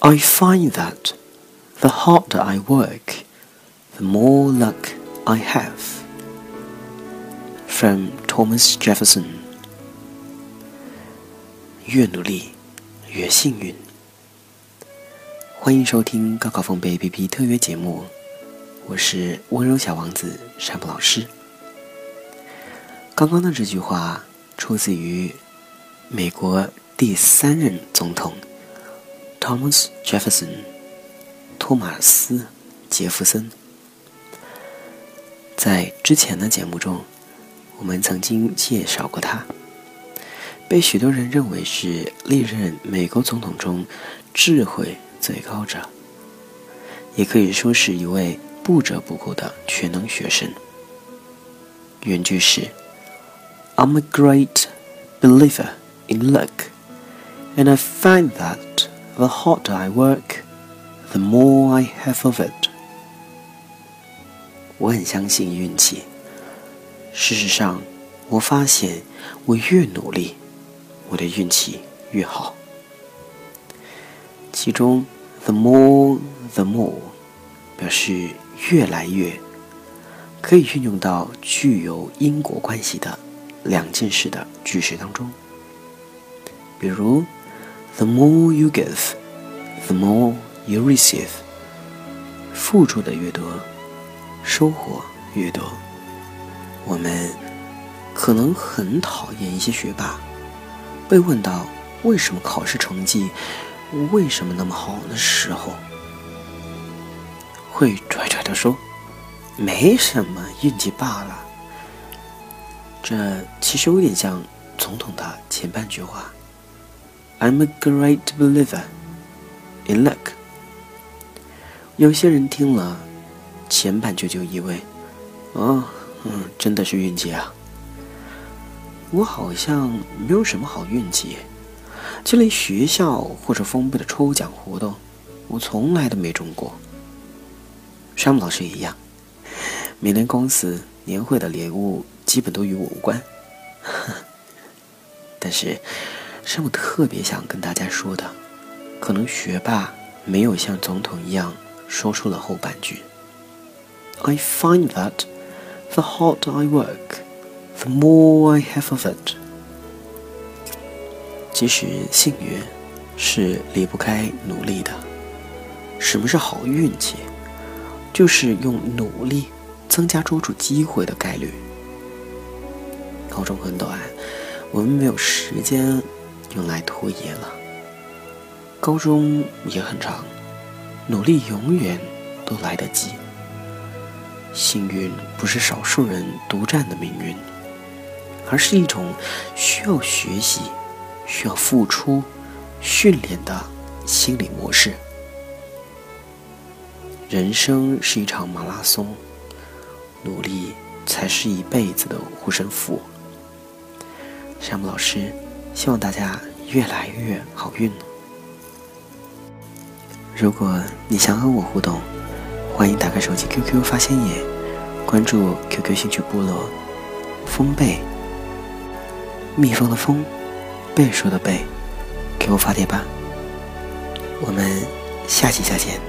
I find that the harder I work, the more luck I have. From Thomas Jefferson. 越努力，越幸运。欢迎收听高考风贝 APP 特约节目，我是温柔小王子山姆老师。刚刚的这句话出自于美国第三任总统 Thomas Jefferson，托马斯·杰弗森。在之前的节目中，我们曾经介绍过他，被许多人认为是历任美国总统中智慧最高者，也可以说是一位不折不扣的全能学生。原句是。I'm a great believer in luck, and I find that the harder I work, the more I have of it. 我很相信运气。事实上，我发现我越努力，我的运气越好。其中，the more the more 表示越来越，可以运用到具有因果关系的。两件事的句式当中，比如，the more you give, the more you receive。付出的越多，收获越多。我们可能很讨厌一些学霸，被问到为什么考试成绩为什么那么好的时候，会拽拽的说：“没什么，运气罢了。”这其实有点像总统的前半句话：“I'm a great believer in luck。”有些人听了前半句就以为：“哦，嗯，真的是运气啊！我好像没有什么好运气，就连学校或者封闭的抽奖活动，我从来都没中过。”山姆老师也一样，每年公司年会的礼物。基本都与我无关，但是是我特别想跟大家说的，可能学霸没有像总统一样说出了后半句。I find that the harder I work, the more I have of it。其实幸运是离不开努力的。什么是好运气？就是用努力增加捉住机会的概率。高中很短，我们没有时间用来拖延了。高中也很长，努力永远都来得及。幸运不是少数人独占的命运，而是一种需要学习、需要付出、训练的心理模式。人生是一场马拉松，努力才是一辈子的护身符。山姆老师，希望大家越来越好运如果你想和我互动，欢迎打开手机 QQ 发现页，关注 QQ 兴趣部落，风贝，蜜蜂的蜂，贝说的贝，给我发帖吧。我们下期再见。